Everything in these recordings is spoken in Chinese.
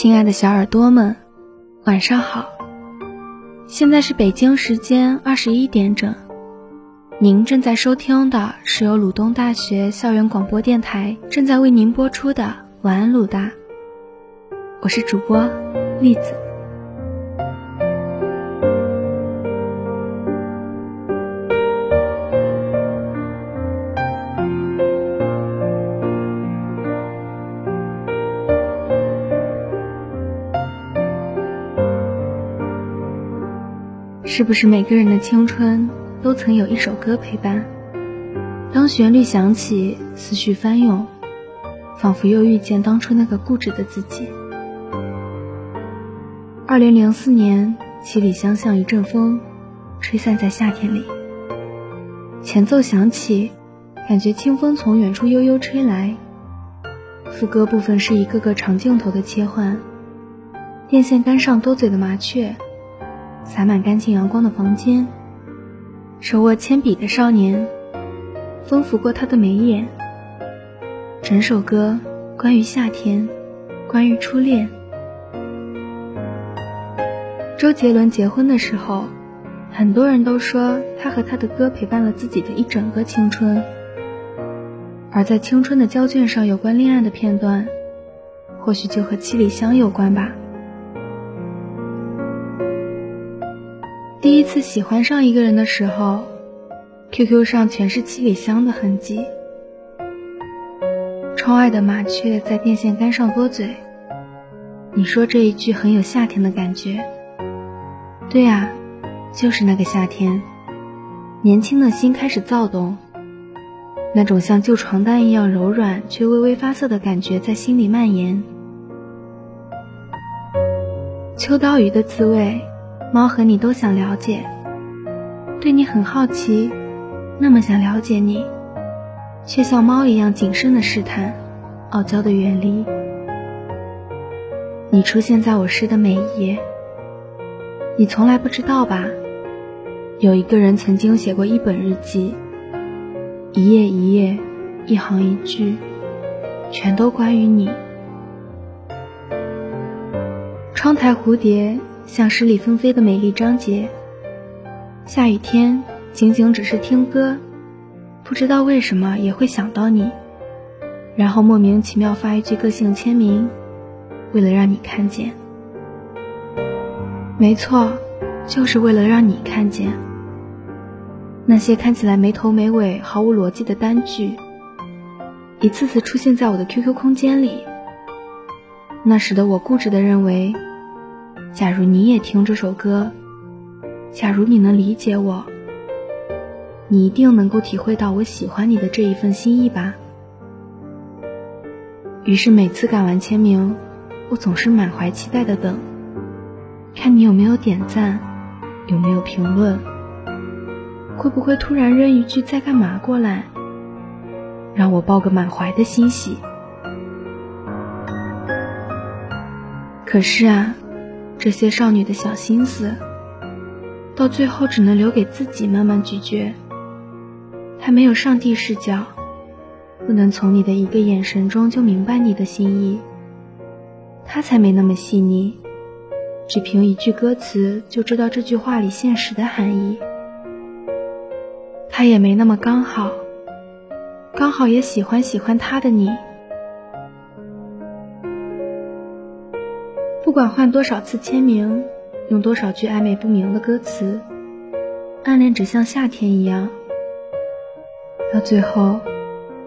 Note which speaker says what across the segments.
Speaker 1: 亲爱的小耳朵们，晚上好。现在是北京时间二十一点整，您正在收听的是由鲁东大学校园广播电台正在为您播出的《晚安鲁大》，我是主播栗子。是不是每个人的青春都曾有一首歌陪伴？当旋律响起，思绪翻涌，仿佛又遇见当初那个固执的自己。二零零四年，七里香像一阵风，吹散在夏天里。前奏响起，感觉清风从远处悠悠吹来。副歌部分是一个个长镜头的切换，电线杆上多嘴的麻雀。洒满干净阳光的房间，手握铅笔的少年，风拂过他的眉眼。整首歌关于夏天，关于初恋。周杰伦结婚的时候，很多人都说他和他的歌陪伴了自己的一整个青春。而在青春的胶卷上有关恋爱的片段，或许就和七里香有关吧。第一次喜欢上一个人的时候，QQ 上全是七里香的痕迹。窗外的麻雀在电线杆上多嘴。你说这一句很有夏天的感觉。对呀，就是那个夏天，年轻的心开始躁动，那种像旧床单一样柔软却微微发涩的感觉在心里蔓延。秋刀鱼的滋味。猫和你都想了解，对你很好奇，那么想了解你，却像猫一样谨慎的试探，傲娇的远离。你出现在我诗的每一页，你从来不知道吧？有一个人曾经写过一本日记，一页一页，一行一句，全都关于你。窗台蝴蝶。像诗里纷飞的美丽章节。下雨天，仅仅只是听歌，不知道为什么也会想到你，然后莫名其妙发一句个性签名，为了让你看见。没错，就是为了让你看见。那些看起来没头没尾、毫无逻辑的单句，一次次出现在我的 QQ 空间里。那时的我固执的认为。假如你也听这首歌，假如你能理解我，你一定能够体会到我喜欢你的这一份心意吧。于是每次赶完签名，我总是满怀期待的等，看你有没有点赞，有没有评论，会不会突然扔一句在干嘛过来，让我抱个满怀的欣喜。可是啊。这些少女的小心思，到最后只能留给自己慢慢咀嚼。她没有上帝视角，不能从你的一个眼神中就明白你的心意。她才没那么细腻，只凭一句歌词就知道这句话里现实的含义。她也没那么刚好，刚好也喜欢喜欢他的你。不管换多少次签名，用多少句暧昧不明的歌词，暗恋只像夏天一样。到最后，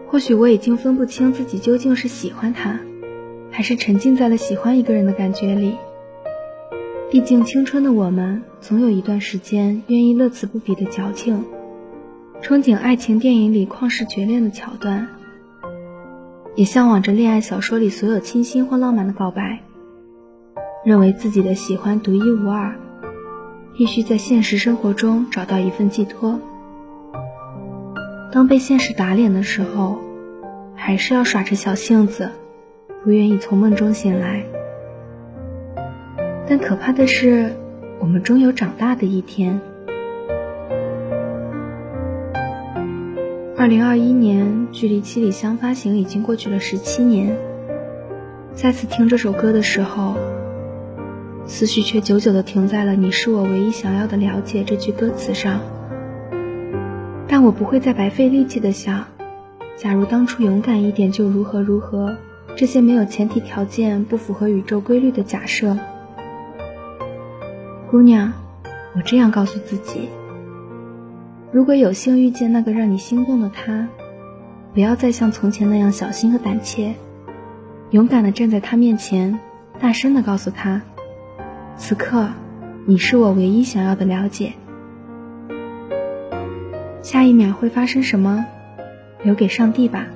Speaker 1: 或许我已经分不清自己究竟是喜欢他，还是沉浸在了喜欢一个人的感觉里。毕竟青春的我们，总有一段时间愿意乐此不疲的矫情，憧憬爱情电影里旷世绝恋的桥段，也向往着恋爱小说里所有清新或浪漫的告白。认为自己的喜欢独一无二，必须在现实生活中找到一份寄托。当被现实打脸的时候，还是要耍着小性子，不愿意从梦中醒来。但可怕的是，我们终有长大的一天。二零二一年，距离《七里香》发行已经过去了十七年。再次听这首歌的时候，思绪却久久地停在了“你是我唯一想要的了解”这句歌词上。但我不会再白费力气的想，假如当初勇敢一点就如何如何，这些没有前提条件、不符合宇宙规律的假设。姑娘，我这样告诉自己：如果有幸遇见那个让你心动的他，不要再像从前那样小心和胆怯。勇敢地站在他面前，大声地告诉他：“此刻，你是我唯一想要的了解。”下一秒会发生什么，留给上帝吧。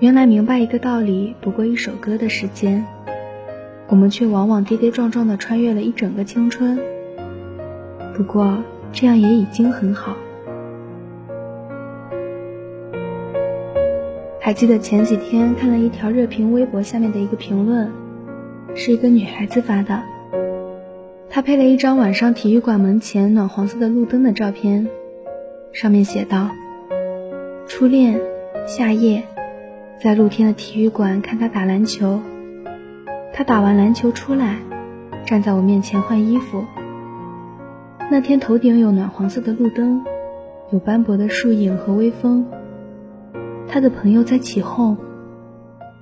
Speaker 1: 原来明白一个道理不过一首歌的时间，我们却往往跌跌撞撞地穿越了一整个青春。不过这样也已经很好。还记得前几天看了一条热评微博下面的一个评论，是一个女孩子发的。她配了一张晚上体育馆门前暖黄色的路灯的照片，上面写道：“初恋，夏夜，在露天的体育馆看他打篮球。他打完篮球出来，站在我面前换衣服。那天头顶有暖黄色的路灯，有斑驳的树影和微风。”他的朋友在起哄，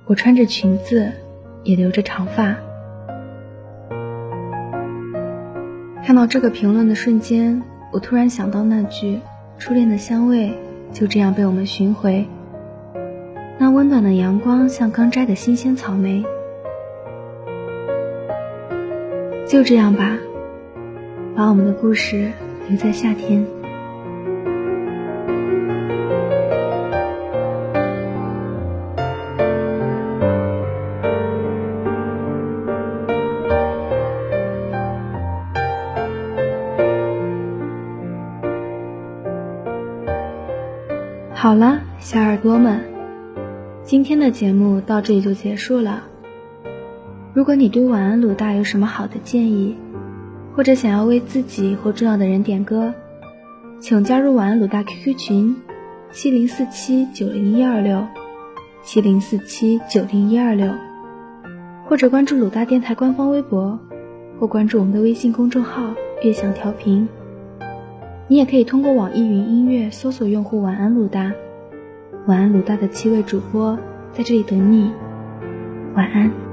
Speaker 1: 我穿着裙子，也留着长发。看到这个评论的瞬间，我突然想到那句“初恋的香味就这样被我们寻回”。那温暖的阳光像刚摘的新鲜草莓。就这样吧，把我们的故事留在夏天。好了，小耳朵们，今天的节目到这里就结束了。如果你对晚安鲁大有什么好的建议，或者想要为自己或重要的人点歌，请加入晚安鲁大 QQ 群：七零四七九零一二六，七零四七九零一二六，或者关注鲁大电台官方微博，或关注我们的微信公众号“悦享调频”。你也可以通过网易云音乐搜索用户“晚安鲁大”，晚安鲁大的七位主播在这里等你，晚安。